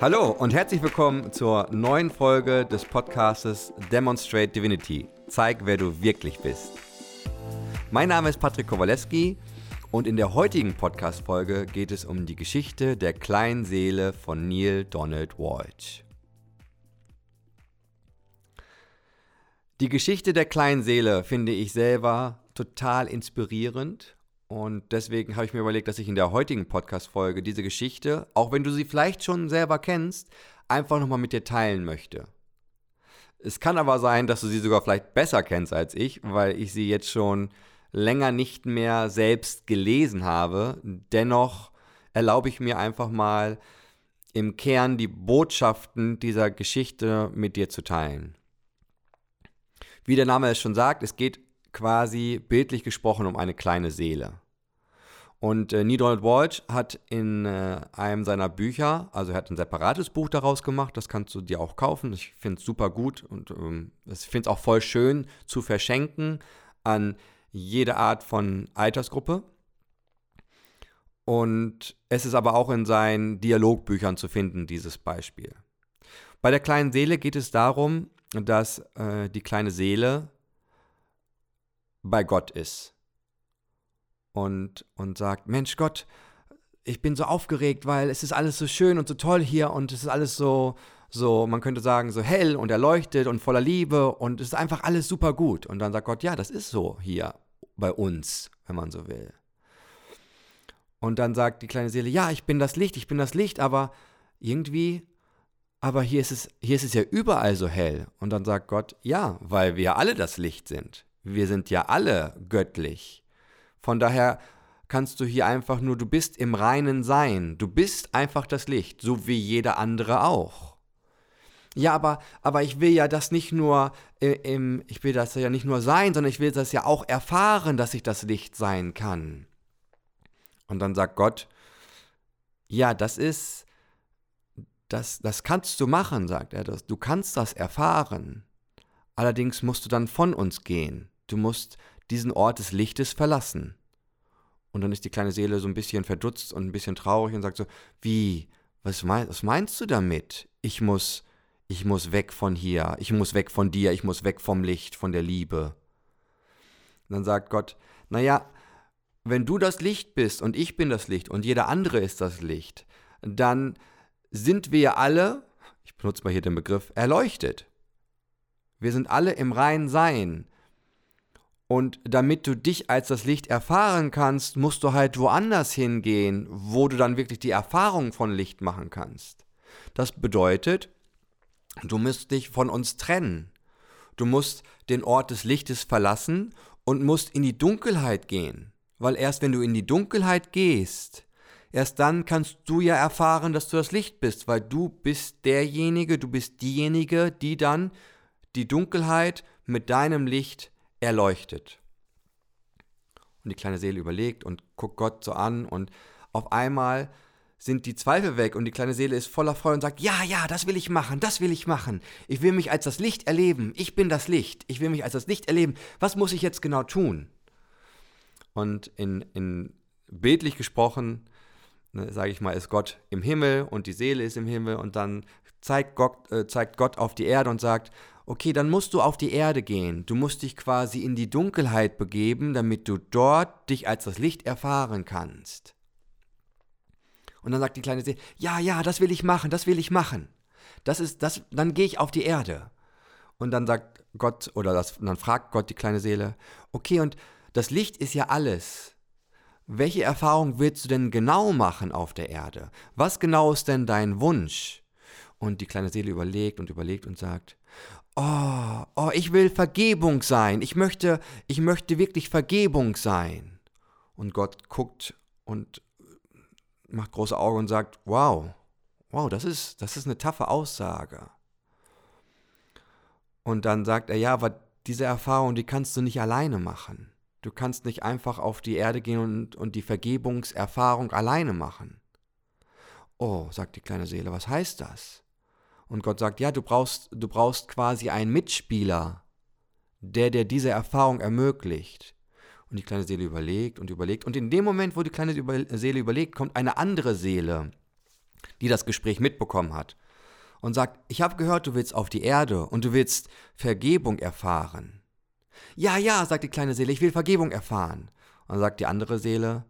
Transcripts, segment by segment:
Hallo und herzlich willkommen zur neuen Folge des Podcastes Demonstrate Divinity. Zeig, wer du wirklich bist. Mein Name ist Patrick Kowalewski und in der heutigen Podcast-Folge geht es um die Geschichte der kleinen Seele von Neil Donald Walsh. Die Geschichte der kleinen Seele finde ich selber total inspirierend und deswegen habe ich mir überlegt, dass ich in der heutigen Podcast-Folge diese Geschichte, auch wenn du sie vielleicht schon selber kennst, einfach nochmal mit dir teilen möchte. Es kann aber sein, dass du sie sogar vielleicht besser kennst als ich, weil ich sie jetzt schon länger nicht mehr selbst gelesen habe. Dennoch erlaube ich mir einfach mal im Kern die Botschaften dieser Geschichte mit dir zu teilen. Wie der Name es schon sagt, es geht quasi bildlich gesprochen um eine kleine Seele. Und äh, Donald Walsh hat in äh, einem seiner Bücher, also er hat ein separates Buch daraus gemacht, das kannst du dir auch kaufen. Ich finde es super gut und ähm, ich finde es auch voll schön zu verschenken an jede Art von Altersgruppe. Und es ist aber auch in seinen Dialogbüchern zu finden, dieses Beispiel. Bei der kleinen Seele geht es darum, dass äh, die kleine Seele bei Gott ist und, und sagt, Mensch Gott, ich bin so aufgeregt, weil es ist alles so schön und so toll hier und es ist alles so, so, man könnte sagen, so hell und erleuchtet und voller Liebe und es ist einfach alles super gut. Und dann sagt Gott, ja, das ist so hier bei uns, wenn man so will. Und dann sagt die kleine Seele, ja, ich bin das Licht, ich bin das Licht, aber irgendwie, aber hier ist es, hier ist es ja überall so hell. Und dann sagt Gott, ja, weil wir alle das Licht sind. Wir sind ja alle göttlich. Von daher kannst du hier einfach nur, du bist im reinen Sein. Du bist einfach das Licht, so wie jeder andere auch. Ja, aber, aber ich will ja das nicht nur im, ich will das ja nicht nur sein, sondern ich will das ja auch erfahren, dass ich das Licht sein kann. Und dann sagt Gott, ja, das ist, das, das kannst du machen, sagt er. Das, du kannst das erfahren. Allerdings musst du dann von uns gehen. Du musst diesen Ort des Lichtes verlassen. Und dann ist die kleine Seele so ein bisschen verdutzt und ein bisschen traurig und sagt so, wie, was, mein, was meinst du damit? Ich muss, ich muss weg von hier, ich muss weg von dir, ich muss weg vom Licht, von der Liebe. Und dann sagt Gott, naja, wenn du das Licht bist und ich bin das Licht und jeder andere ist das Licht, dann sind wir alle, ich benutze mal hier den Begriff, erleuchtet. Wir sind alle im reinen Sein. Und damit du dich als das Licht erfahren kannst, musst du halt woanders hingehen, wo du dann wirklich die Erfahrung von Licht machen kannst. Das bedeutet, du musst dich von uns trennen. Du musst den Ort des Lichtes verlassen und musst in die Dunkelheit gehen. Weil erst wenn du in die Dunkelheit gehst, erst dann kannst du ja erfahren, dass du das Licht bist, weil du bist derjenige, du bist diejenige, die dann die Dunkelheit mit deinem Licht erleuchtet. Und die kleine Seele überlegt und guckt Gott so an und auf einmal sind die Zweifel weg und die kleine Seele ist voller Freude und sagt, ja, ja, das will ich machen, das will ich machen. Ich will mich als das Licht erleben. Ich bin das Licht. Ich will mich als das Licht erleben. Was muss ich jetzt genau tun? Und in, in bildlich gesprochen, ne, sage ich mal, ist Gott im Himmel und die Seele ist im Himmel und dann zeigt Gott, äh, zeigt Gott auf die Erde und sagt, okay, dann musst du auf die Erde gehen. Du musst dich quasi in die Dunkelheit begeben, damit du dort dich als das Licht erfahren kannst. Und dann sagt die kleine Seele, ja, ja, das will ich machen, das will ich machen. Das ist, das, dann gehe ich auf die Erde. Und dann sagt Gott, oder das, dann fragt Gott die kleine Seele, okay, und das Licht ist ja alles. Welche Erfahrung willst du denn genau machen auf der Erde? Was genau ist denn dein Wunsch? Und die kleine Seele überlegt und überlegt und sagt, oh, oh, ich will Vergebung sein. Ich möchte, ich möchte wirklich Vergebung sein. Und Gott guckt und macht große Augen und sagt, wow, wow, das ist, das ist eine taffe Aussage. Und dann sagt er, ja, aber diese Erfahrung, die kannst du nicht alleine machen. Du kannst nicht einfach auf die Erde gehen und, und die Vergebungserfahrung alleine machen. Oh, sagt die kleine Seele, was heißt das? Und Gott sagt, ja, du brauchst, du brauchst quasi einen Mitspieler, der dir diese Erfahrung ermöglicht. Und die kleine Seele überlegt und überlegt. Und in dem Moment, wo die kleine Seele überlegt, kommt eine andere Seele die das Gespräch mitbekommen hat, und sagt, ich habe gehört, du willst auf die Erde und du willst Vergebung erfahren. Ja, ja, sagt die kleine Seele, ich will Vergebung erfahren. Und dann sagt die andere Seele,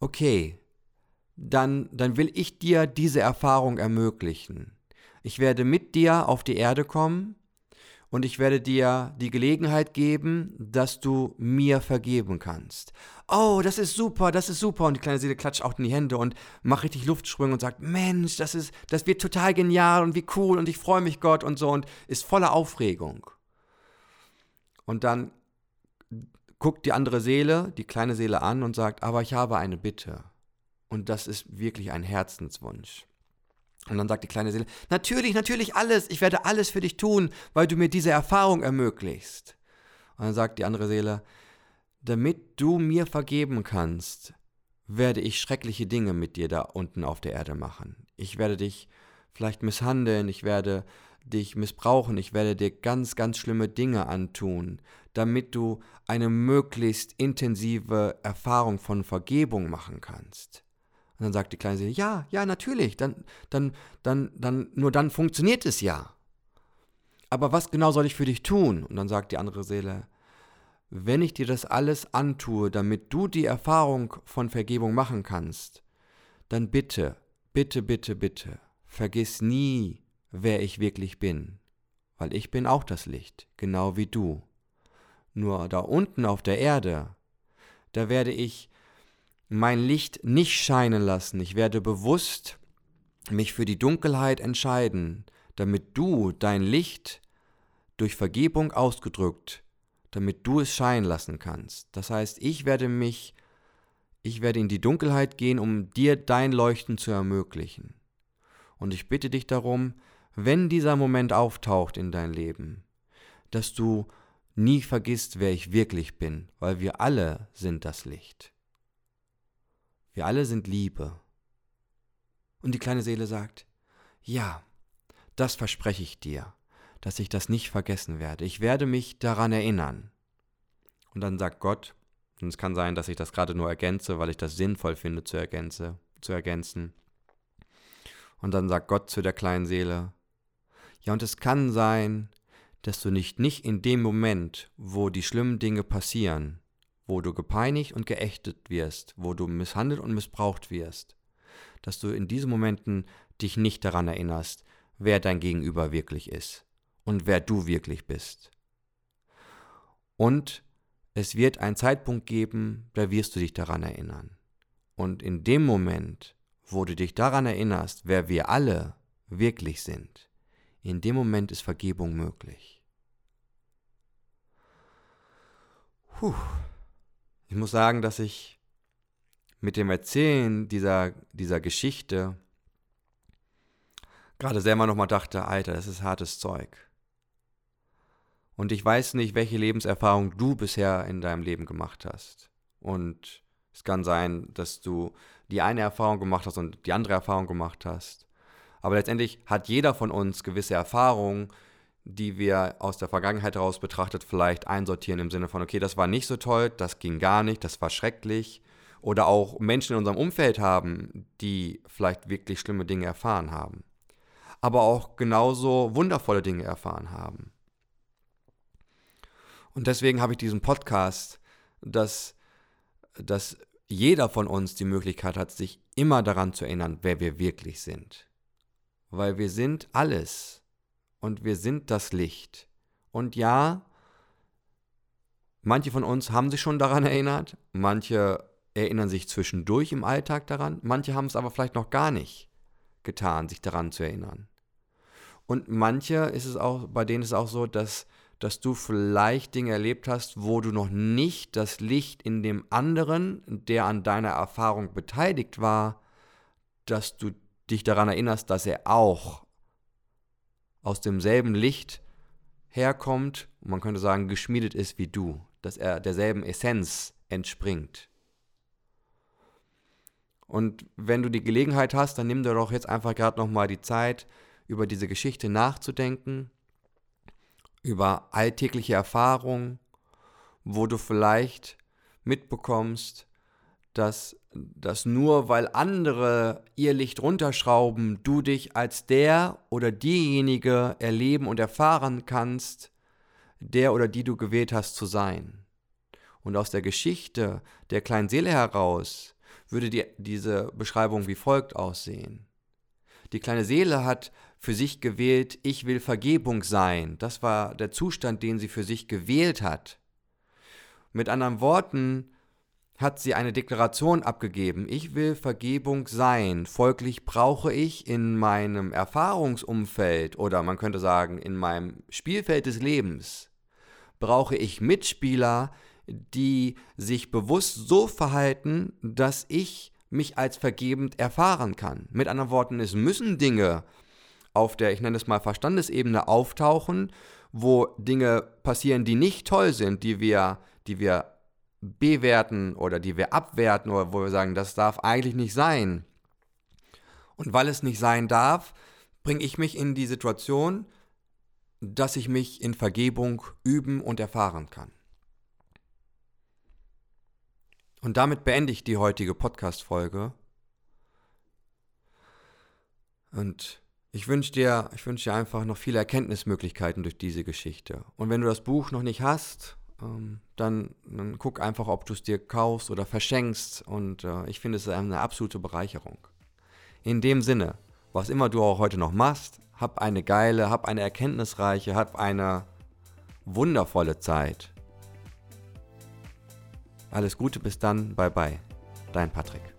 okay, dann, dann will ich dir diese Erfahrung ermöglichen. Ich werde mit dir auf die Erde kommen und ich werde dir die Gelegenheit geben, dass du mir vergeben kannst. Oh, das ist super, das ist super. Und die kleine Seele klatscht auch in die Hände und macht richtig Luftsprünge und sagt, Mensch, das ist, das wird total genial und wie cool und ich freue mich Gott und so und ist voller Aufregung. Und dann guckt die andere Seele, die kleine Seele an und sagt, aber ich habe eine Bitte. Und das ist wirklich ein Herzenswunsch. Und dann sagt die kleine Seele, natürlich, natürlich alles, ich werde alles für dich tun, weil du mir diese Erfahrung ermöglicht. Und dann sagt die andere Seele, damit du mir vergeben kannst, werde ich schreckliche Dinge mit dir da unten auf der Erde machen. Ich werde dich vielleicht misshandeln, ich werde dich missbrauchen, ich werde dir ganz, ganz schlimme Dinge antun, damit du eine möglichst intensive Erfahrung von Vergebung machen kannst. Und dann sagt die kleine Seele, ja, ja, natürlich, dann, dann, dann, dann, nur dann funktioniert es ja. Aber was genau soll ich für dich tun? Und dann sagt die andere Seele, wenn ich dir das alles antue, damit du die Erfahrung von Vergebung machen kannst, dann bitte, bitte, bitte, bitte, vergiss nie, wer ich wirklich bin, weil ich bin auch das Licht, genau wie du. Nur da unten auf der Erde, da werde ich mein Licht nicht scheinen lassen. Ich werde bewusst mich für die Dunkelheit entscheiden, damit du dein Licht durch Vergebung ausgedrückt, damit du es scheinen lassen kannst. Das heißt, ich werde mich, ich werde in die Dunkelheit gehen, um dir dein Leuchten zu ermöglichen. Und ich bitte dich darum, wenn dieser Moment auftaucht in dein Leben, dass du nie vergisst, wer ich wirklich bin, weil wir alle sind das Licht. Wir alle sind Liebe. Und die kleine Seele sagt, ja, das verspreche ich dir, dass ich das nicht vergessen werde. Ich werde mich daran erinnern. Und dann sagt Gott, und es kann sein, dass ich das gerade nur ergänze, weil ich das sinnvoll finde zu, ergänze, zu ergänzen. Und dann sagt Gott zu der kleinen Seele, ja, und es kann sein, dass du nicht, nicht in dem Moment, wo die schlimmen Dinge passieren, wo du gepeinigt und geächtet wirst, wo du misshandelt und missbraucht wirst, dass du in diesen Momenten dich nicht daran erinnerst, wer dein Gegenüber wirklich ist und wer du wirklich bist. Und es wird einen Zeitpunkt geben, da wirst du dich daran erinnern. Und in dem Moment, wo du dich daran erinnerst, wer wir alle wirklich sind, in dem Moment ist Vergebung möglich. Puh. Ich muss sagen, dass ich mit dem Erzählen dieser, dieser Geschichte gerade selber nochmal dachte, Alter, das ist hartes Zeug. Und ich weiß nicht, welche Lebenserfahrung du bisher in deinem Leben gemacht hast. Und es kann sein, dass du die eine Erfahrung gemacht hast und die andere Erfahrung gemacht hast. Aber letztendlich hat jeder von uns gewisse Erfahrungen, die wir aus der Vergangenheit heraus betrachtet vielleicht einsortieren im Sinne von, okay, das war nicht so toll, das ging gar nicht, das war schrecklich. Oder auch Menschen in unserem Umfeld haben, die vielleicht wirklich schlimme Dinge erfahren haben. Aber auch genauso wundervolle Dinge erfahren haben. Und deswegen habe ich diesen Podcast, dass, dass jeder von uns die Möglichkeit hat, sich immer daran zu erinnern, wer wir wirklich sind. Weil wir sind alles und wir sind das Licht. Und ja, manche von uns haben sich schon daran erinnert, manche erinnern sich zwischendurch im Alltag daran, manche haben es aber vielleicht noch gar nicht getan, sich daran zu erinnern. Und manche ist es auch, bei denen ist es auch so, dass, dass du vielleicht Dinge erlebt hast, wo du noch nicht das Licht in dem anderen, der an deiner Erfahrung beteiligt war, dass du dich daran erinnerst, dass er auch aus demselben Licht herkommt und man könnte sagen, geschmiedet ist wie du, dass er derselben Essenz entspringt. Und wenn du die Gelegenheit hast, dann nimm dir doch jetzt einfach gerade nochmal die Zeit, über diese Geschichte nachzudenken, über alltägliche Erfahrungen, wo du vielleicht mitbekommst, dass dass nur weil andere ihr Licht runterschrauben, du dich als der oder diejenige erleben und erfahren kannst, der oder die du gewählt hast zu sein. Und aus der Geschichte der kleinen Seele heraus würde die, diese Beschreibung wie folgt aussehen. Die kleine Seele hat für sich gewählt, ich will Vergebung sein. Das war der Zustand, den sie für sich gewählt hat. Mit anderen Worten, hat sie eine Deklaration abgegeben, ich will Vergebung sein, folglich brauche ich in meinem Erfahrungsumfeld oder man könnte sagen in meinem Spielfeld des Lebens, brauche ich Mitspieler, die sich bewusst so verhalten, dass ich mich als vergebend erfahren kann. Mit anderen Worten, es müssen Dinge auf der, ich nenne es mal Verstandesebene auftauchen, wo Dinge passieren, die nicht toll sind, die wir, die wir bewerten oder die wir abwerten oder wo wir sagen, das darf eigentlich nicht sein. Und weil es nicht sein darf, bringe ich mich in die Situation, dass ich mich in Vergebung üben und erfahren kann. Und damit beende ich die heutige Podcast-Folge. Und ich wünsche dir, ich dir einfach noch viele Erkenntnismöglichkeiten durch diese Geschichte. Und wenn du das Buch noch nicht hast, dann, dann, guck einfach, ob du es dir kaufst oder verschenkst. Und äh, ich finde es eine absolute Bereicherung. In dem Sinne, was immer du auch heute noch machst, hab eine geile, hab eine erkenntnisreiche, hab eine wundervolle Zeit. Alles Gute, bis dann, bye bye. Dein Patrick.